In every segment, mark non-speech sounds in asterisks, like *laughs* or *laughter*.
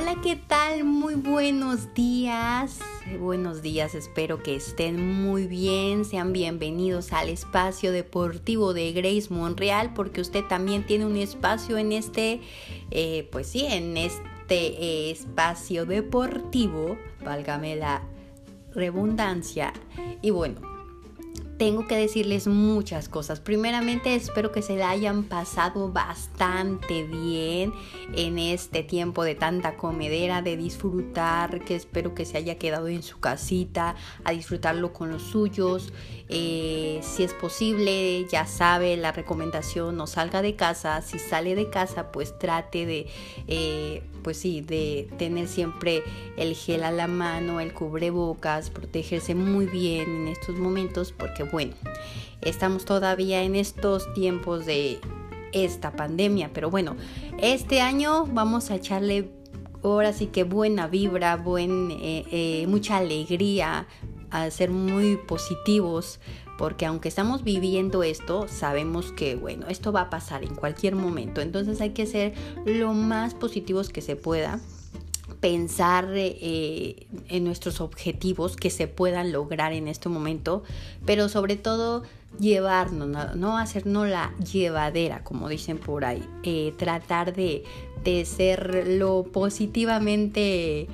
Hola, ¿qué tal? Muy buenos días. Buenos días, espero que estén muy bien. Sean bienvenidos al espacio deportivo de Grace Monreal, porque usted también tiene un espacio en este, eh, pues sí, en este eh, espacio deportivo, válgame la redundancia. Y bueno, tengo que decirles muchas cosas. Primeramente espero que se la hayan pasado bastante bien en este tiempo de tanta comedera, de disfrutar, que espero que se haya quedado en su casita, a disfrutarlo con los suyos. Eh, si es posible, ya sabe la recomendación, no salga de casa. Si sale de casa, pues trate de, eh, pues sí, de tener siempre el gel a la mano, el cubrebocas, protegerse muy bien en estos momentos, porque bueno, estamos todavía en estos tiempos de esta pandemia, pero bueno, este año vamos a echarle ahora sí que buena vibra, buen, eh, mucha alegría, a ser muy positivos, porque aunque estamos viviendo esto, sabemos que, bueno, esto va a pasar en cualquier momento. Entonces hay que ser lo más positivos que se pueda pensar eh, en nuestros objetivos que se puedan lograr en este momento, pero sobre todo llevarnos, no, hacernos la llevadera, como dicen por ahí, eh, tratar de, de ser lo positivamente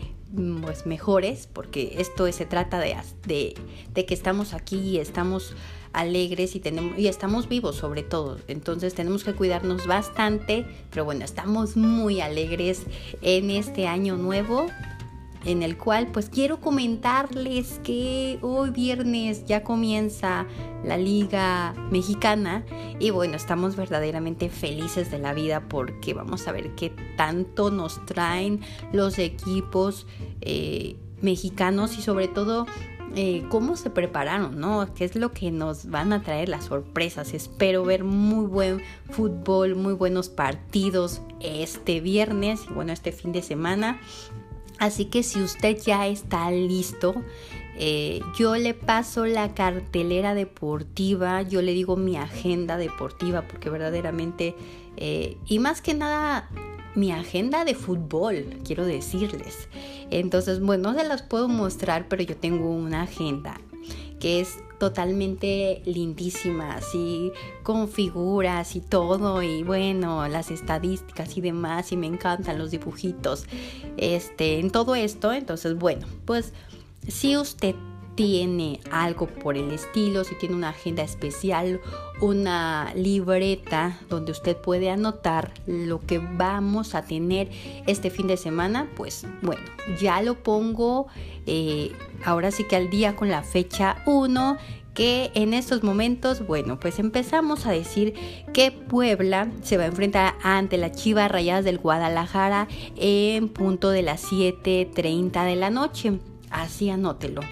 pues mejores, porque esto se trata de, de, que estamos aquí y estamos alegres y tenemos y estamos vivos sobre todo. Entonces tenemos que cuidarnos bastante, pero bueno, estamos muy alegres en este año nuevo en el cual pues quiero comentarles que hoy viernes ya comienza la liga mexicana y bueno, estamos verdaderamente felices de la vida porque vamos a ver qué tanto nos traen los equipos eh, mexicanos y sobre todo eh, cómo se prepararon, ¿no? ¿Qué es lo que nos van a traer las sorpresas? Espero ver muy buen fútbol, muy buenos partidos este viernes y bueno, este fin de semana. Así que si usted ya está listo, eh, yo le paso la cartelera deportiva, yo le digo mi agenda deportiva, porque verdaderamente, eh, y más que nada, mi agenda de fútbol, quiero decirles. Entonces, bueno, no se las puedo mostrar, pero yo tengo una agenda que es totalmente lindísima, así con figuras y todo, y bueno, las estadísticas y demás, y me encantan los dibujitos, este, en todo esto, entonces, bueno, pues si usted tiene algo por el estilo, si tiene una agenda especial, una libreta donde usted puede anotar lo que vamos a tener este fin de semana, pues bueno, ya lo pongo eh, ahora sí que al día con la fecha 1 que en estos momentos, bueno, pues empezamos a decir que Puebla se va a enfrentar ante la Chivas Rayadas del Guadalajara en punto de las 7.30 de la noche. Así anótelo.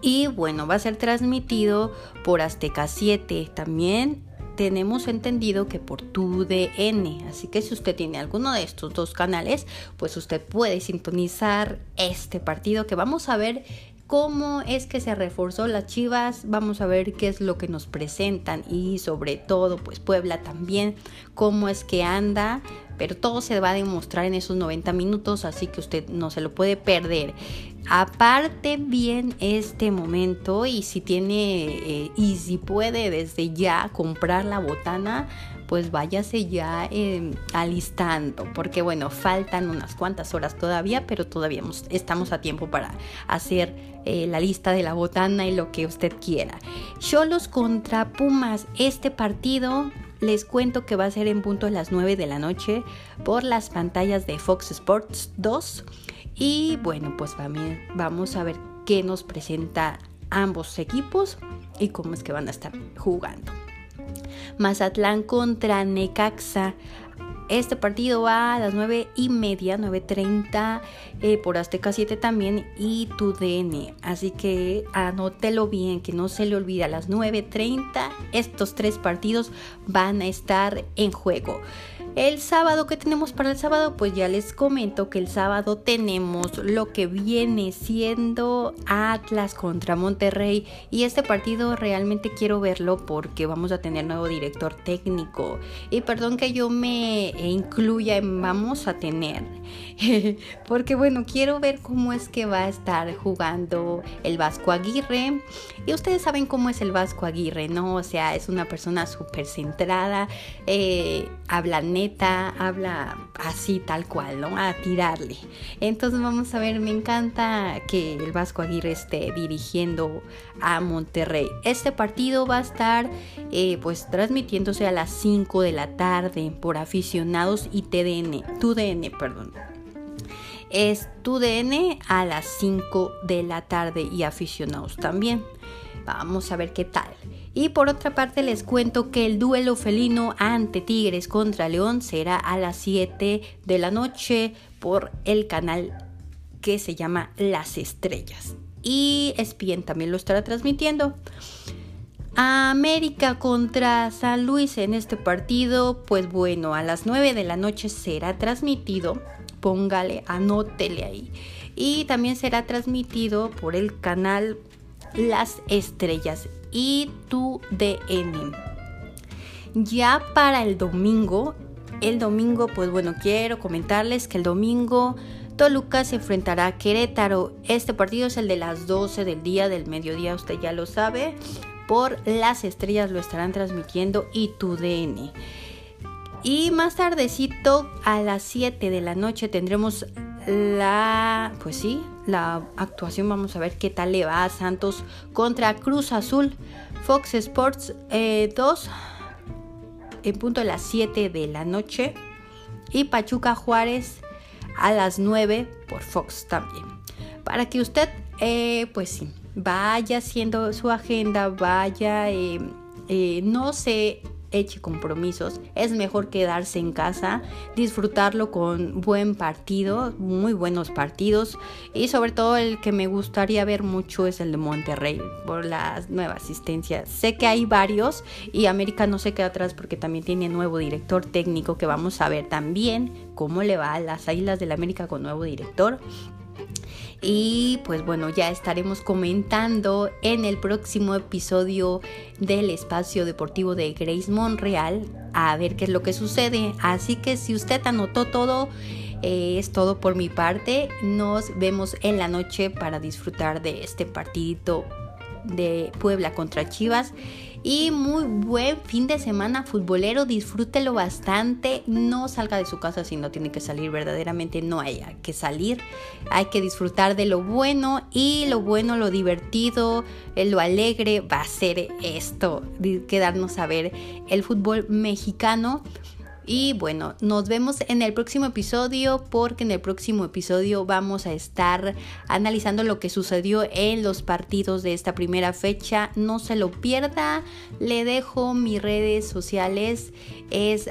Y bueno, va a ser transmitido por Azteca 7. También tenemos entendido que por TUDN. Así que si usted tiene alguno de estos dos canales, pues usted puede sintonizar este partido que vamos a ver cómo es que se reforzó las Chivas, vamos a ver qué es lo que nos presentan y sobre todo pues Puebla también, cómo es que anda, pero todo se va a demostrar en esos 90 minutos, así que usted no se lo puede perder. Aparte bien este momento y si tiene eh, y si puede desde ya comprar la botana, pues váyase ya eh, alistando, porque bueno, faltan unas cuantas horas todavía, pero todavía estamos a tiempo para hacer eh, la lista de la botana y lo que usted quiera. Cholos contra Pumas, este partido les cuento que va a ser en punto a las 9 de la noche por las pantallas de Fox Sports 2. Y bueno, pues vamos a ver qué nos presenta ambos equipos y cómo es que van a estar jugando. Mazatlán contra Necaxa. Este partido va a las 9 y media, 9.30 eh, por Azteca 7 también y tu DN. Así que anótelo bien, que no se le olvide a las 9.30 estos tres partidos van a estar en juego. El sábado, ¿qué tenemos para el sábado? Pues ya les comento que el sábado tenemos lo que viene siendo Atlas contra Monterrey. Y este partido realmente quiero verlo porque vamos a tener nuevo director técnico. Y perdón que yo me incluya en vamos a tener. *laughs* porque bueno, quiero ver cómo es que va a estar jugando el Vasco Aguirre. Y ustedes saben cómo es el Vasco Aguirre, ¿no? O sea, es una persona súper centrada, eh, habla neta, habla así tal cual, ¿no? A tirarle. Entonces vamos a ver, me encanta que el Vasco Aguirre esté dirigiendo a Monterrey. Este partido va a estar eh, pues transmitiéndose a las 5 de la tarde por aficionados y TDN, TUDN, perdón es tu DN a las 5 de la tarde y aficionados también. Vamos a ver qué tal. Y por otra parte les cuento que el duelo felino ante Tigres contra León será a las 7 de la noche por el canal que se llama Las Estrellas. Y ESPN también lo estará transmitiendo. América contra San Luis en este partido, pues bueno, a las 9 de la noche será transmitido. Póngale, anótele ahí. Y también será transmitido por el canal las estrellas y tu DN. Ya para el domingo, el domingo, pues bueno, quiero comentarles que el domingo Toluca se enfrentará a Querétaro. Este partido es el de las 12 del día del mediodía, usted ya lo sabe. Por las estrellas lo estarán transmitiendo y tu DN. Y más tardecito, a las 7 de la noche, tendremos la, pues sí, la actuación. Vamos a ver qué tal le va a Santos contra Cruz Azul. Fox Sports 2 eh, en punto de las 7 de la noche. Y Pachuca Juárez a las 9 por Fox también. Para que usted, eh, pues sí, vaya haciendo su agenda, vaya, eh, no se eche compromisos, es mejor quedarse en casa, disfrutarlo con buen partido, muy buenos partidos y sobre todo el que me gustaría ver mucho es el de Monterrey por las nuevas asistencias. Sé que hay varios y América no se queda atrás porque también tiene nuevo director técnico que vamos a ver también cómo le va a las Águilas del América con nuevo director. Y pues bueno, ya estaremos comentando en el próximo episodio del espacio deportivo de Grace Monreal a ver qué es lo que sucede. Así que si usted anotó todo, eh, es todo por mi parte. Nos vemos en la noche para disfrutar de este partidito de Puebla contra Chivas y muy buen fin de semana futbolero, disfrútelo bastante, no salga de su casa si no tiene que salir, verdaderamente no hay que salir, hay que disfrutar de lo bueno y lo bueno, lo divertido, eh, lo alegre va a ser esto, quedarnos a ver el fútbol mexicano. Y bueno, nos vemos en el próximo episodio porque en el próximo episodio vamos a estar analizando lo que sucedió en los partidos de esta primera fecha. No se lo pierda. Le dejo mis redes sociales. Es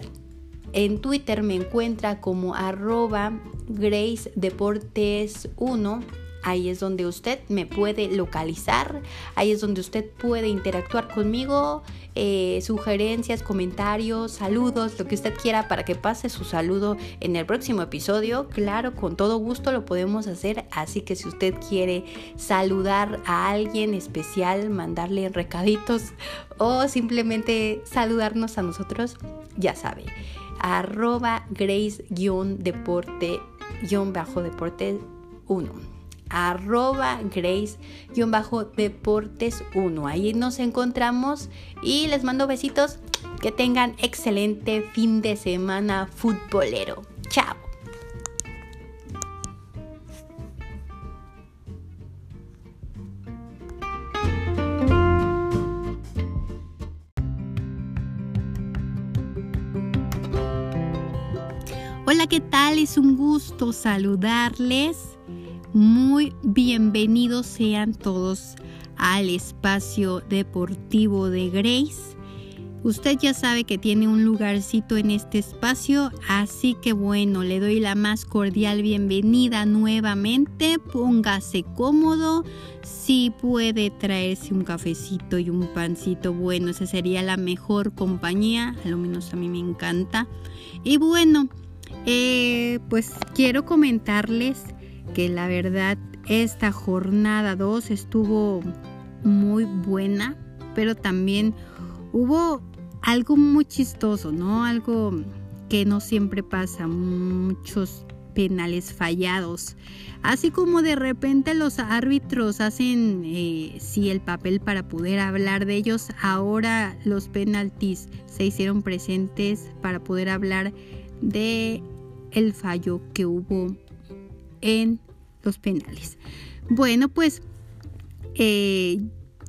en Twitter me encuentra como arroba Grace Deportes 1 Ahí es donde usted me puede localizar, ahí es donde usted puede interactuar conmigo, eh, sugerencias, comentarios, saludos, lo que usted quiera para que pase su saludo en el próximo episodio. Claro, con todo gusto lo podemos hacer, así que si usted quiere saludar a alguien especial, mandarle recaditos o simplemente saludarnos a nosotros, ya sabe arroba grace-deporte-deporte 1 arroba grace-deportes1. Ahí nos encontramos y les mando besitos. Que tengan excelente fin de semana futbolero. Chao. Hola, ¿qué tal? Es un gusto saludarles muy bienvenidos sean todos al espacio deportivo de Grace. Usted ya sabe que tiene un lugarcito en este espacio, así que bueno, le doy la más cordial bienvenida nuevamente. Póngase cómodo. Si puede traerse un cafecito y un pancito, bueno, esa sería la mejor compañía, a lo menos a mí me encanta. Y bueno, eh, pues quiero comentarles que la verdad esta jornada 2 estuvo muy buena, pero también hubo algo muy chistoso, ¿no? Algo que no siempre pasa, muchos penales fallados. Así como de repente los árbitros hacen eh, sí el papel para poder hablar de ellos, ahora los penaltis se hicieron presentes para poder hablar de el fallo que hubo en los penales. Bueno, pues eh,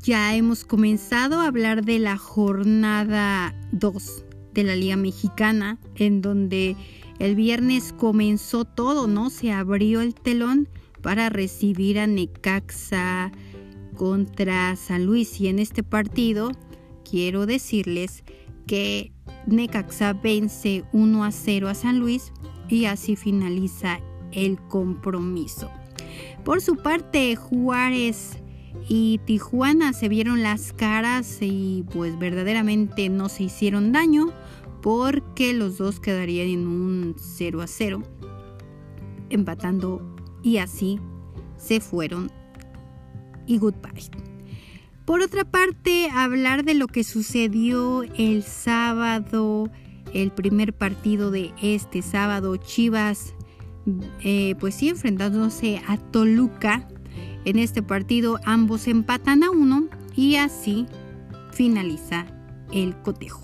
ya hemos comenzado a hablar de la jornada 2 de la Liga Mexicana, en donde el viernes comenzó todo, ¿no? Se abrió el telón para recibir a Necaxa contra San Luis. Y en este partido quiero decirles que Necaxa vence 1 a 0 a San Luis y así finaliza el compromiso. Por su parte, Juárez y Tijuana se vieron las caras y pues verdaderamente no se hicieron daño porque los dos quedarían en un 0 a 0 empatando y así se fueron y goodbye. Por otra parte, hablar de lo que sucedió el sábado, el primer partido de este sábado, Chivas, eh, pues sí, enfrentándose a Toluca en este partido ambos empatan a uno y así finaliza el cotejo.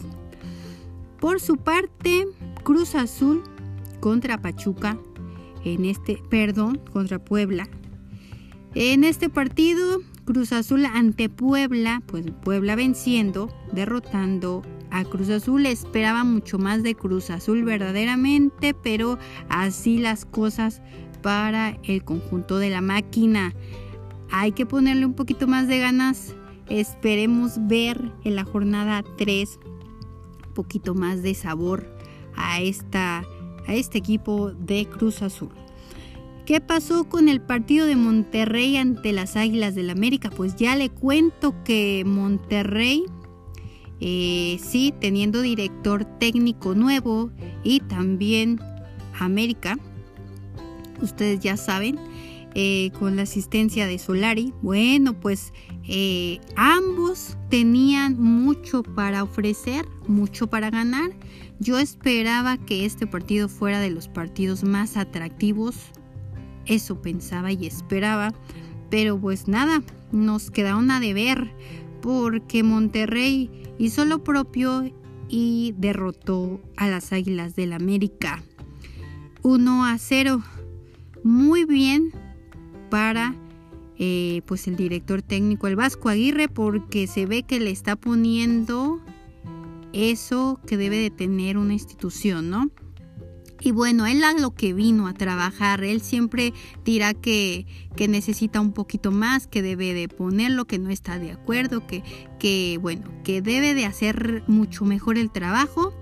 Por su parte, Cruz Azul contra Pachuca en este, perdón, contra Puebla. En este partido, Cruz Azul ante Puebla, pues Puebla venciendo, derrotando a Cruz Azul. Esperaba mucho más de Cruz Azul verdaderamente, pero así las cosas para el conjunto de la máquina hay que ponerle un poquito más de ganas. Esperemos ver en la jornada 3 un poquito más de sabor a, esta, a este equipo de Cruz Azul. ¿Qué pasó con el partido de Monterrey ante las Águilas del América? Pues ya le cuento que Monterrey, eh, sí, teniendo director técnico nuevo y también América, ustedes ya saben, eh, con la asistencia de Solari. Bueno, pues eh, ambos tenían mucho para ofrecer, mucho para ganar. Yo esperaba que este partido fuera de los partidos más atractivos. Eso pensaba y esperaba. Pero pues nada, nos quedaron a deber porque Monterrey hizo lo propio y derrotó a las Águilas del América. 1 a 0. Muy bien para eh, pues el director técnico, el Vasco Aguirre, porque se ve que le está poniendo eso que debe de tener una institución, ¿no? Y bueno, él a lo que vino a trabajar, él siempre dirá que, que, necesita un poquito más, que debe de ponerlo, que no está de acuerdo, que, que bueno, que debe de hacer mucho mejor el trabajo,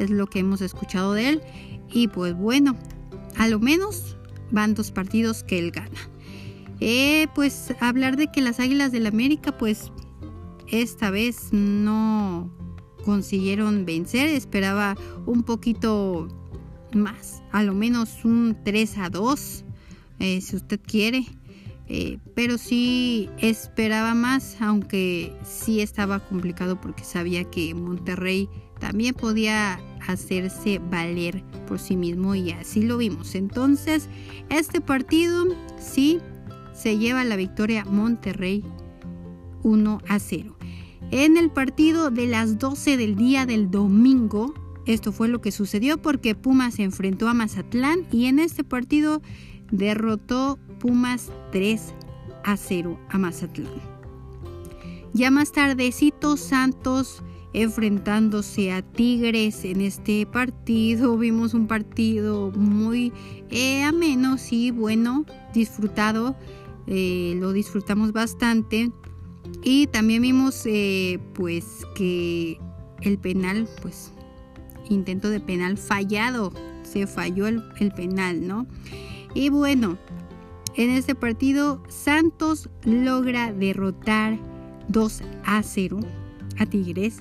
es lo que hemos escuchado de él. Y pues bueno, a lo menos van dos partidos que él gana. Eh, pues hablar de que las Águilas del América pues esta vez no consiguieron vencer, esperaba un poquito más, a lo menos un 3 a 2, eh, si usted quiere. Eh, pero sí esperaba más, aunque sí estaba complicado porque sabía que Monterrey también podía hacerse valer por sí mismo y así lo vimos. Entonces, este partido sí se lleva la victoria Monterrey 1 a 0. En el partido de las 12 del día del domingo, esto fue lo que sucedió porque Pumas se enfrentó a Mazatlán y en este partido derrotó Pumas 3 a 0 a Mazatlán. Ya más tardecito Santos enfrentándose a Tigres en este partido. *laughs* Vimos un partido muy eh, ameno, sí, bueno, disfrutado eh, lo disfrutamos bastante. Y también vimos eh, pues que el penal, pues intento de penal fallado, se falló el, penal, ¿no? Y bueno, en este partido Santos logra derrotar 2 a 0 a Tigres.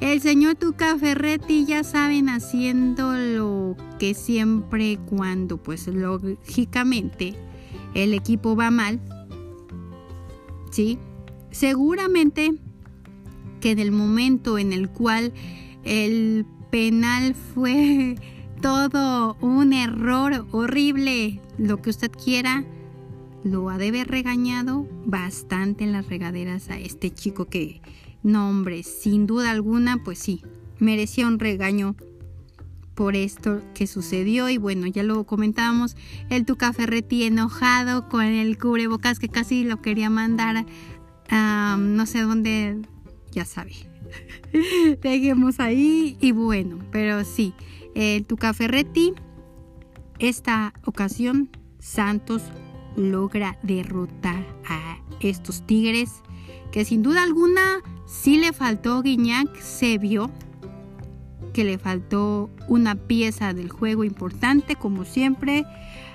El señor Tuca Ferretti ya saben haciendo lo que siempre cuando pues lógicamente el equipo va mal. Sí, seguramente que en el momento en el cual el penal fue todo un error horrible, lo que usted quiera, lo ha de haber regañado bastante en las regaderas a este chico que, no hombre, sin duda alguna, pues sí, merecía un regaño por esto que sucedió y bueno, ya lo comentábamos, el Tuca Ferretti enojado con el cubrebocas que casi lo quería mandar no sé dónde, ya sabe. *laughs* Dejemos ahí y bueno, pero sí, el Tuca Ferretti, esta ocasión Santos logra derrotar a estos Tigres, que sin duda alguna sí le faltó Guiñac, se vio que le faltó una pieza del juego importante, como siempre.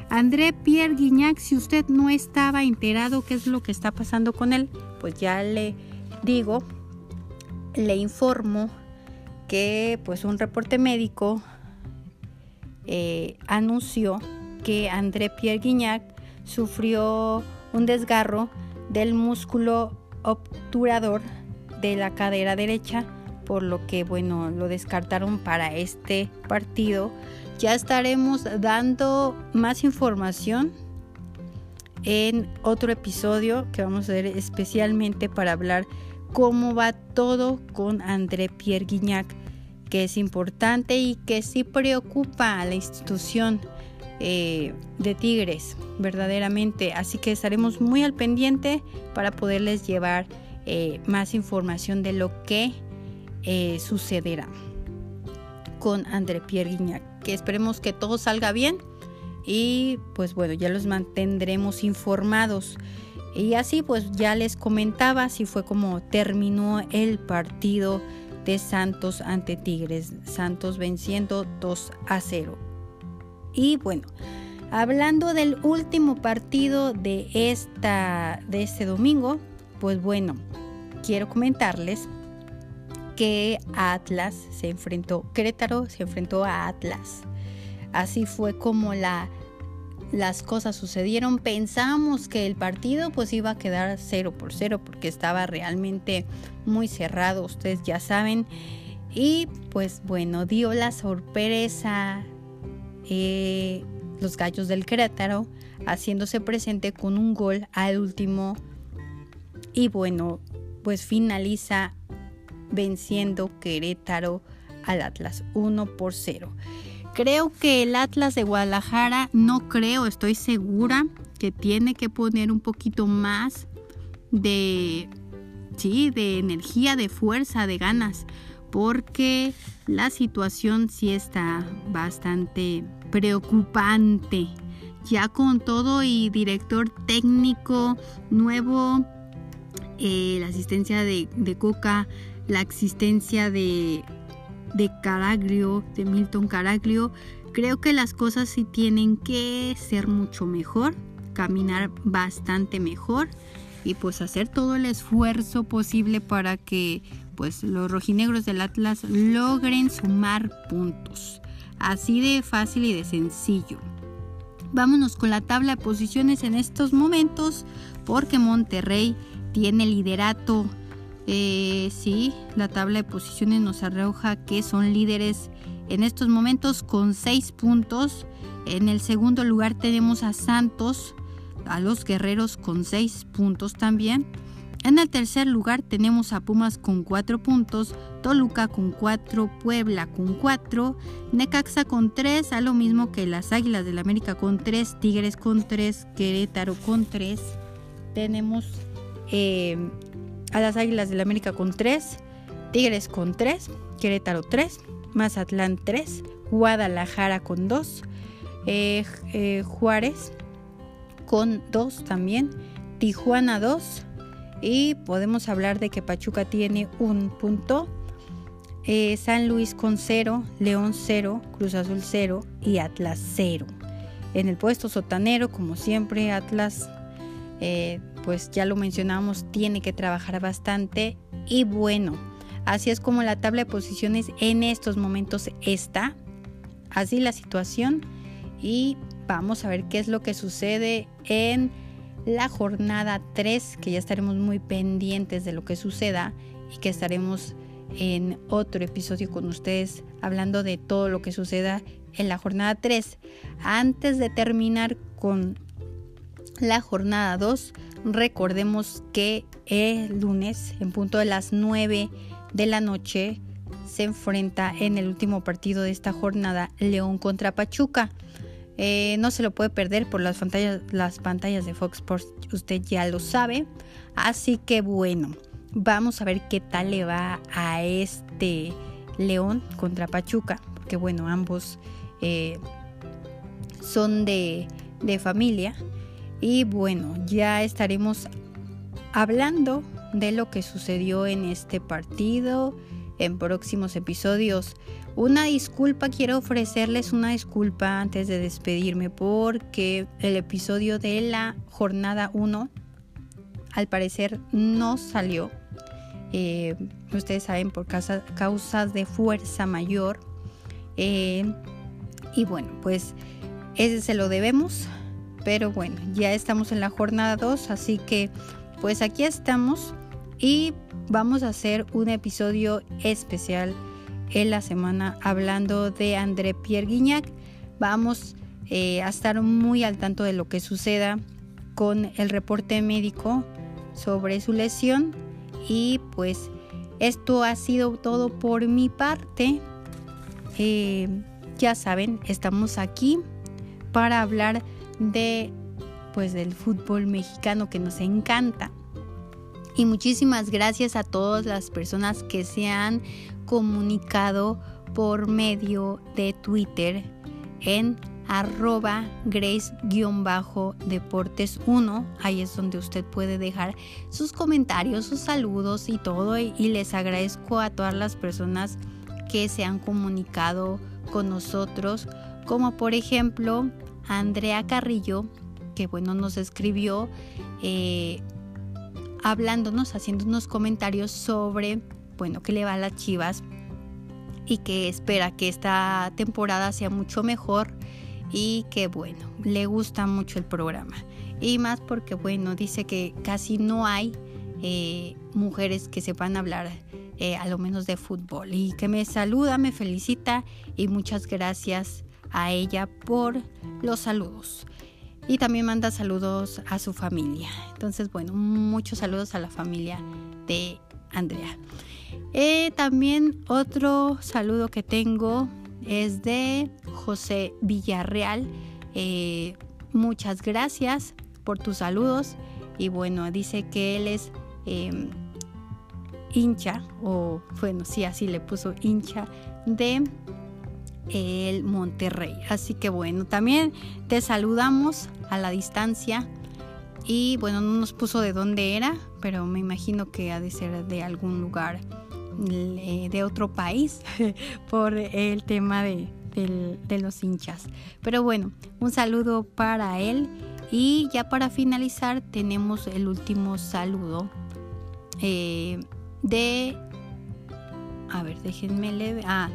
André Pierre Guignac, si usted no estaba enterado qué es lo que está pasando con él, pues ya le digo, le informo que pues un reporte médico eh, anunció que André Pierre Guignac sufrió un desgarro del músculo obturador de la cadera derecha, por lo que bueno, lo descartaron para este partido. Ya estaremos dando más información en otro episodio que vamos a hacer especialmente para hablar cómo va todo con André Pierre Guignac, que es importante y que sí preocupa a la institución eh, de Tigres, verdaderamente. Así que estaremos muy al pendiente para poderles llevar eh, más información de lo que eh, sucederá con André Pierre Guignac. Que esperemos que todo salga bien y pues bueno, ya los mantendremos informados. Y así pues ya les comentaba si fue como terminó el partido de Santos ante Tigres. Santos venciendo 2 a 0. Y bueno, hablando del último partido de, esta, de este domingo, pues bueno, quiero comentarles que Atlas se enfrentó, Querétaro se enfrentó a Atlas. Así fue como la, las cosas sucedieron. Pensamos que el partido pues iba a quedar 0 por 0 porque estaba realmente muy cerrado, ustedes ya saben. Y pues bueno, dio la sorpresa eh, los Gallos del Querétaro, haciéndose presente con un gol al último. Y bueno, pues finaliza venciendo Querétaro al Atlas 1 por 0. Creo que el Atlas de Guadalajara, no creo, estoy segura que tiene que poner un poquito más de, sí, de energía, de fuerza, de ganas, porque la situación sí está bastante preocupante. Ya con todo y director técnico nuevo, eh, la asistencia de, Coca, la existencia de, de Caraglio, de Milton Caraglio, creo que las cosas sí tienen que ser mucho mejor, caminar bastante mejor y pues hacer todo el esfuerzo posible para que pues los rojinegros del Atlas logren sumar puntos. Así de fácil y de sencillo. Vámonos con la tabla de posiciones en estos momentos porque Monterrey tiene liderato. Eh, sí, la tabla de posiciones nos arroja que son líderes en estos momentos con 6 puntos. En el segundo lugar tenemos a Santos, a los guerreros con 6 puntos también. En el tercer lugar tenemos a Pumas con 4 puntos, Toluca con 4, Puebla con 4, Necaxa con 3, a lo mismo que las Águilas del América con 3, Tigres con 3, Querétaro con 3. Tenemos eh, a las Águilas del América con 3, Tigres con 3, Querétaro 3, Mazatlán 3, Guadalajara con 2, eh, eh, Juárez con 2 también, Tijuana 2, y podemos hablar de que Pachuca tiene un punto. eh, San Luis con 0, León 0, Cruz Azul 0 y Atlas 0. En el puesto sotanero, como siempre, Atlas, eh, pues ya lo mencionamos, tiene que trabajar bastante. Y bueno, así es como la tabla de posiciones en estos momentos está. Así la situación. Y vamos a ver qué es lo que sucede en la jornada 3, que ya estaremos muy pendientes de lo que suceda y que estaremos en otro episodio con ustedes hablando de todo lo que suceda en la jornada 3. Antes de terminar con la jornada 2, recordemos que el lunes, en punto de las 9 de la noche, se enfrenta en el último partido de esta jornada León contra Pachuca. Eh, no se lo puede perder por las pantallas, las pantallas de Fox Sports, usted ya lo sabe. Así que bueno, vamos a ver qué tal le va a este León contra Pachuca, porque bueno, ambos eh, son de, de familia. Y bueno, ya estaremos hablando de lo que sucedió en este partido en próximos episodios. Una disculpa, quiero ofrecerles una disculpa antes de despedirme porque el episodio de la jornada 1 al parecer no salió. Eh, ustedes saben, por causas de fuerza mayor. Eh, y bueno, pues ese se lo debemos. Pero bueno, ya estamos en la jornada 2, así que pues aquí estamos y vamos a hacer un episodio especial en la semana hablando de André Pierre Guignac. Vamos eh, a estar muy al tanto de lo que suceda con el reporte médico sobre su lesión. Y pues esto ha sido todo por mi parte. Eh, ya saben, estamos aquí para hablar de pues del fútbol mexicano que nos encanta. Y muchísimas gracias a todas las personas que se han comunicado por medio de Twitter en arroba grace-deportes 1. Ahí es donde usted puede dejar sus comentarios, sus saludos y todo. Y les agradezco a todas las personas que se han comunicado con nosotros, como por ejemplo Andrea Carrillo, que bueno, nos escribió eh, hablándonos, haciendo unos comentarios sobre, bueno, que le va a las chivas y que espera que esta temporada sea mucho mejor y que bueno, le gusta mucho el programa. Y más porque bueno, dice que casi no hay eh, mujeres que sepan hablar eh, a lo menos de fútbol y que me saluda, me felicita y muchas gracias a ella por los saludos. Y también manda saludos a su familia. Entonces, bueno, muchos saludos a la familia de Andrea. Eh, también otro saludo que tengo es de José Villarreal. Eh, muchas gracias por tus saludos. Y bueno, dice que él es em, hincha, o bueno, sí, así le puso hincha de el Monterrey. Así que bueno, también te saludamos a la distancia. Y bueno, no nos puso de dónde era, pero me imagino que ha de ser de algún lugar de otro país *laughs* por el tema de, los hinchas. Pero bueno, un saludo para él. Y ya para finalizar tenemos el último saludo eh, de... A ver, déjenme leer. Ah,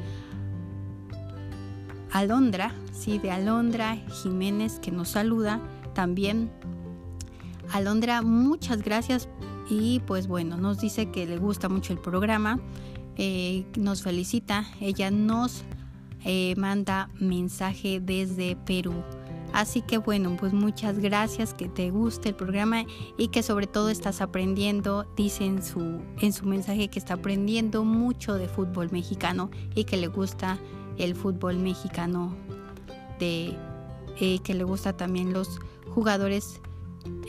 Alondra, sí, de Alondra Jiménez que nos saluda también. Alondra, muchas gracias y pues bueno, nos dice que le gusta mucho el programa, eh, nos felicita, ella nos eh, manda mensaje desde Perú. Así que bueno, pues muchas gracias, que te guste el programa y que sobre todo estás aprendiendo, dice en su, en su mensaje que está aprendiendo mucho de fútbol mexicano y que le gusta el fútbol mexicano, de, eh, que le gusta también los jugadores,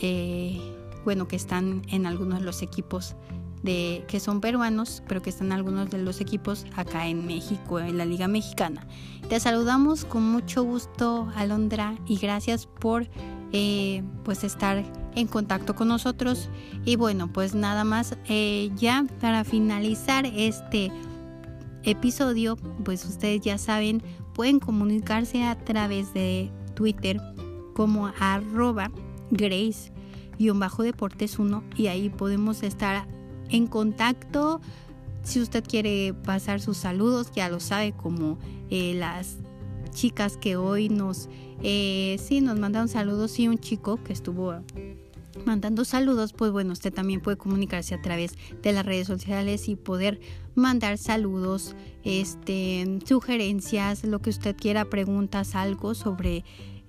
eh, bueno, que están en algunos de los equipos de, que son peruanos, pero que están algunos de los equipos acá en México, en la Liga Mexicana. Te saludamos con mucho gusto, Alondra, y gracias por eh, pues estar en contacto con nosotros. Y bueno, pues nada más, ya para finalizar este episodio, pues ustedes ya saben, pueden comunicarse a través de Twitter como arroba grace-deportes 1 y ahí podemos estar en contacto. Si usted quiere pasar sus saludos, ya lo sabe, como eh, las chicas que hoy nos, eh, sí, nos mandaron saludos y un chico que estuvo mandando saludos, pues bueno, usted también puede comunicarse a través de las redes sociales y poder mandar saludos, este, sugerencias, lo que usted quiera, preguntas, algo sobre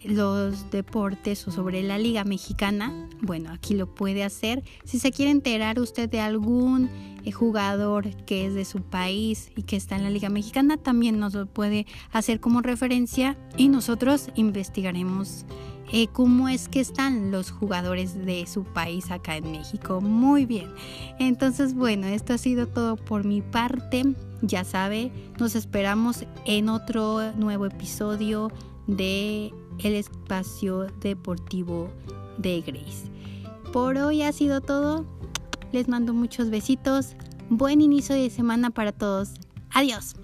los deportes o sobre la Liga Mexicana, bueno, aquí lo puede hacer. Si se quiere enterar usted de algún eh, jugador que es de su país y que está en la Liga Mexicana, también nos lo puede hacer como referencia y nosotros investigaremos eh, cómo es que están los jugadores de su país acá en México. Muy bien. Entonces, bueno, esto ha sido todo por mi parte. Ya sabe, nos esperamos en otro nuevo episodio de el espacio deportivo de Grace. Por hoy ha sido todo. Les mando muchos besitos. Buen inicio de semana para todos. Adiós.